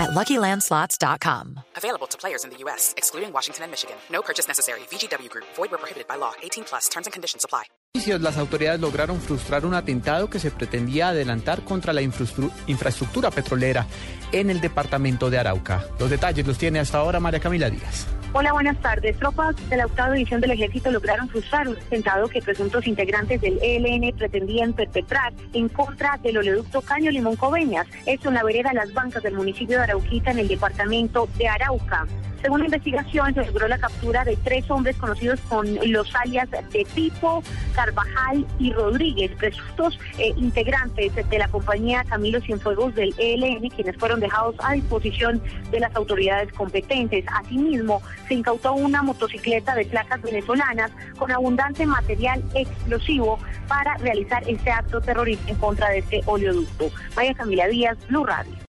at LuckyLandSlots.com. Available to players in the U.S., excluding Washington and Michigan. No purchase necessary. VGW Group. Void where prohibited by law. 18 plus. Terms and conditions apply. Las autoridades lograron frustrar un atentado que se pretendía adelantar contra la infraestructura petrolera en el departamento de Arauca. Los detalles los tiene hasta ahora María Camila Díaz. Hola, buenas tardes. Tropas de la octava división del ejército lograron frustrar un atentado que presuntos integrantes del ELN pretendían perpetrar en contra del oleoducto Caño Limón Coveñas, esto en la vereda Las Bancas del municipio de Arauquita en el departamento de Arauca. Según la investigación, se logró la captura de tres hombres conocidos con los alias de Pipo, Carvajal y Rodríguez, presuntos eh, integrantes de la compañía Camilo Cienfuegos del ELN, quienes fueron dejados a disposición de las autoridades competentes. Asimismo, se incautó una motocicleta de placas venezolanas con abundante material explosivo para realizar este acto terrorista en contra de este oleoducto. María Camila Díaz, Blue Radio.